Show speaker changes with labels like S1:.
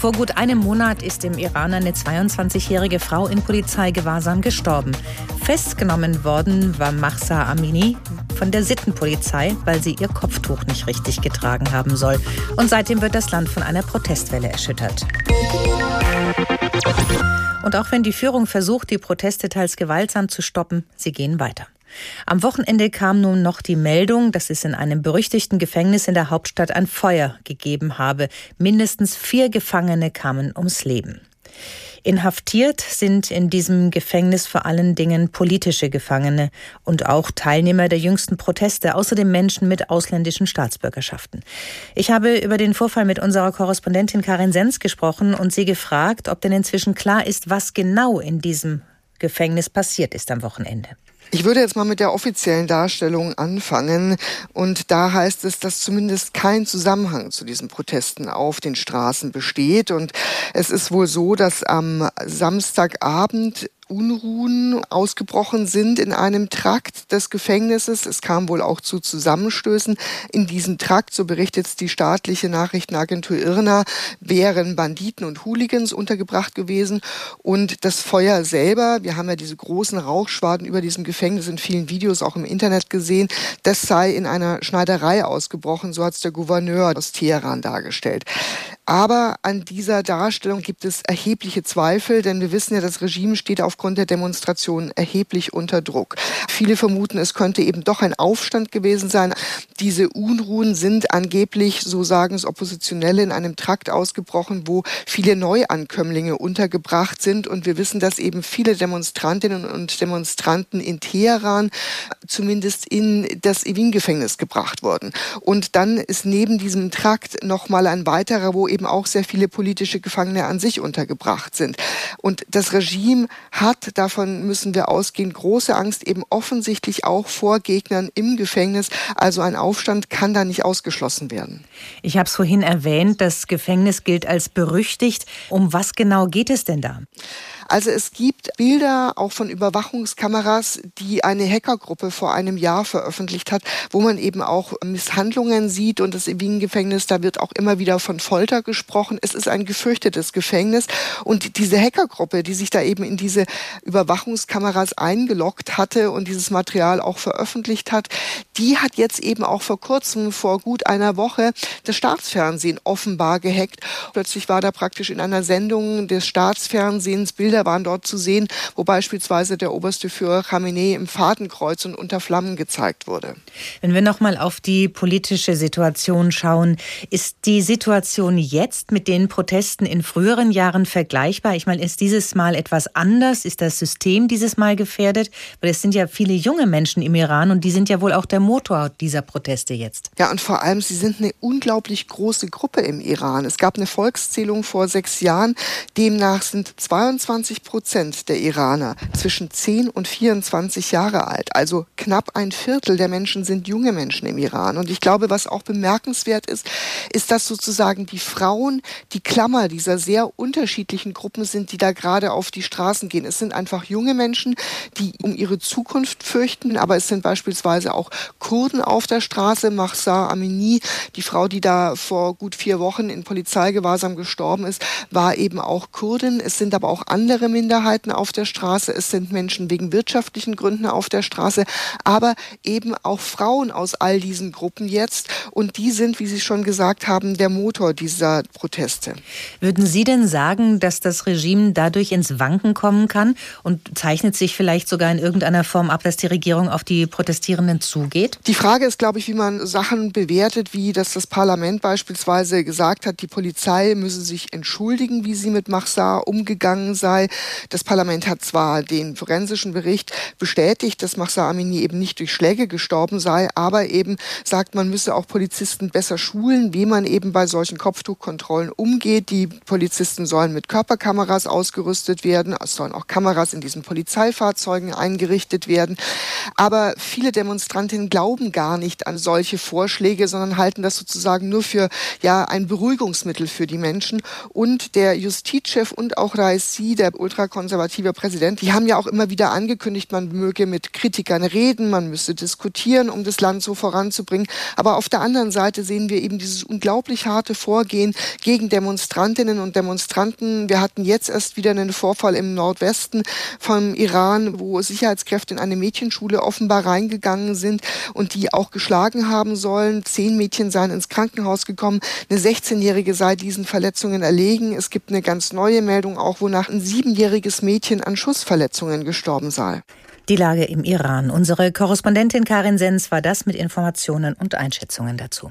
S1: Vor gut einem Monat ist im Iran eine 22-jährige Frau in Polizeigewahrsam gestorben. Festgenommen worden war Mahsa Amini von der Sittenpolizei, weil sie ihr Kopftuch nicht richtig getragen haben soll. Und seitdem wird das Land von einer Protestwelle erschüttert. Und auch wenn die Führung versucht, die Proteste teils gewaltsam zu stoppen, sie gehen weiter. Am Wochenende kam nun noch die Meldung, dass es in einem berüchtigten Gefängnis in der Hauptstadt ein Feuer gegeben habe. Mindestens vier Gefangene kamen ums Leben. Inhaftiert sind in diesem Gefängnis vor allen Dingen politische Gefangene und auch Teilnehmer der jüngsten Proteste, außerdem Menschen mit ausländischen Staatsbürgerschaften. Ich habe über den Vorfall mit unserer Korrespondentin Karin Sens gesprochen und sie gefragt, ob denn inzwischen klar ist, was genau in diesem Gefängnis passiert ist am Wochenende.
S2: Ich würde jetzt mal mit der offiziellen Darstellung anfangen. Und da heißt es, dass zumindest kein Zusammenhang zu diesen Protesten auf den Straßen besteht. Und es ist wohl so, dass am Samstagabend Unruhen ausgebrochen sind in einem Trakt des Gefängnisses. Es kam wohl auch zu Zusammenstößen in diesem Trakt, so berichtet die staatliche Nachrichtenagentur Irna, wären Banditen und Hooligans untergebracht gewesen. Und das Feuer selber, wir haben ja diese großen Rauchschwaden über diesem Gefängnis in vielen Videos auch im Internet gesehen, das sei in einer Schneiderei ausgebrochen, so hat es der Gouverneur aus Teheran dargestellt. Aber an dieser Darstellung gibt es erhebliche Zweifel, denn wir wissen ja, das Regime steht aufgrund der Demonstrationen erheblich unter Druck. Viele vermuten, es könnte eben doch ein Aufstand gewesen sein. Diese Unruhen sind angeblich, so sagen es Oppositionelle, in einem Trakt ausgebrochen, wo viele Neuankömmlinge untergebracht sind. Und wir wissen, dass eben viele Demonstrantinnen und Demonstranten in Teheran zumindest in das Evin-Gefängnis gebracht wurden. Und dann ist neben diesem Trakt nochmal ein weiterer, wo eben eben auch sehr viele politische Gefangene an sich untergebracht sind. Und das Regime hat, davon müssen wir ausgehen, große Angst eben offensichtlich auch vor Gegnern im Gefängnis. Also ein Aufstand kann da nicht ausgeschlossen werden.
S1: Ich habe es vorhin erwähnt, das Gefängnis gilt als berüchtigt. Um was genau geht es denn da?
S2: Also es gibt Bilder auch von Überwachungskameras, die eine Hackergruppe vor einem Jahr veröffentlicht hat, wo man eben auch Misshandlungen sieht und das Wien-Gefängnis, da wird auch immer wieder von Folter gesprochen. Es ist ein gefürchtetes Gefängnis und diese Hackergruppe, die sich da eben in diese Überwachungskameras eingeloggt hatte und dieses Material auch veröffentlicht hat, die hat jetzt eben auch vor kurzem, vor gut einer Woche, das Staatsfernsehen offenbar gehackt. Plötzlich war da praktisch in einer Sendung des Staatsfernsehens Bilder Bilder waren dort zu sehen, wo beispielsweise der oberste Führer Khamenei im Fadenkreuz und unter Flammen gezeigt wurde.
S1: Wenn wir nochmal auf die politische Situation schauen, ist die Situation jetzt mit den Protesten in früheren Jahren vergleichbar? Ich meine, ist dieses Mal etwas anders? Ist das System dieses Mal gefährdet? Weil es sind ja viele junge Menschen im Iran und die sind ja wohl auch der Motor dieser Proteste jetzt.
S2: Ja, und vor allem, sie sind eine unglaublich große Gruppe im Iran. Es gab eine Volkszählung vor sechs Jahren. Demnach sind 22 25 Prozent der Iraner zwischen 10 und 24 Jahre alt. Also knapp ein Viertel der Menschen sind junge Menschen im Iran. Und ich glaube, was auch bemerkenswert ist, ist, dass sozusagen die Frauen die Klammer dieser sehr unterschiedlichen Gruppen sind, die da gerade auf die Straßen gehen. Es sind einfach junge Menschen, die um ihre Zukunft fürchten, aber es sind beispielsweise auch Kurden auf der Straße. Mahsa Amini, die Frau, die da vor gut vier Wochen in Polizeigewahrsam gestorben ist, war eben auch Kurdin. Es sind aber auch andere andere Minderheiten auf der Straße, es sind Menschen wegen wirtschaftlichen Gründen auf der Straße, aber eben auch Frauen aus all diesen Gruppen jetzt. Und die sind, wie Sie schon gesagt haben, der Motor dieser Proteste.
S1: Würden Sie denn sagen, dass das Regime dadurch ins Wanken kommen kann und zeichnet sich vielleicht sogar in irgendeiner Form ab, dass die Regierung auf die Protestierenden zugeht?
S2: Die Frage ist, glaube ich, wie man Sachen bewertet, wie dass das Parlament beispielsweise gesagt hat, die Polizei müsse sich entschuldigen, wie sie mit Mahsa umgegangen sei. Das Parlament hat zwar den forensischen Bericht bestätigt, dass Mahsa Amini eben nicht durch Schläge gestorben sei, aber eben sagt, man müsse auch Polizisten besser schulen, wie man eben bei solchen Kopftuchkontrollen umgeht. Die Polizisten sollen mit Körperkameras ausgerüstet werden. Es sollen auch Kameras in diesen Polizeifahrzeugen eingerichtet werden. Aber viele Demonstrantinnen glauben, glauben gar nicht an solche Vorschläge, sondern halten das sozusagen nur für ja ein Beruhigungsmittel für die Menschen. Und der Justizchef und auch Raisi, der ultrakonservative Präsident, die haben ja auch immer wieder angekündigt, man möge mit Kritikern reden, man müsse diskutieren, um das Land so voranzubringen. Aber auf der anderen Seite sehen wir eben dieses unglaublich harte Vorgehen gegen Demonstrantinnen und Demonstranten. Wir hatten jetzt erst wieder einen Vorfall im Nordwesten vom Iran, wo Sicherheitskräfte in eine Mädchenschule offenbar reingegangen sind und die auch geschlagen haben sollen. Zehn Mädchen seien ins Krankenhaus gekommen. Eine 16-Jährige sei diesen Verletzungen erlegen. Es gibt eine ganz neue Meldung auch, wonach ein siebenjähriges Mädchen an Schussverletzungen gestorben sei.
S1: Die Lage im Iran. Unsere Korrespondentin Karin Sens war das mit Informationen und Einschätzungen dazu.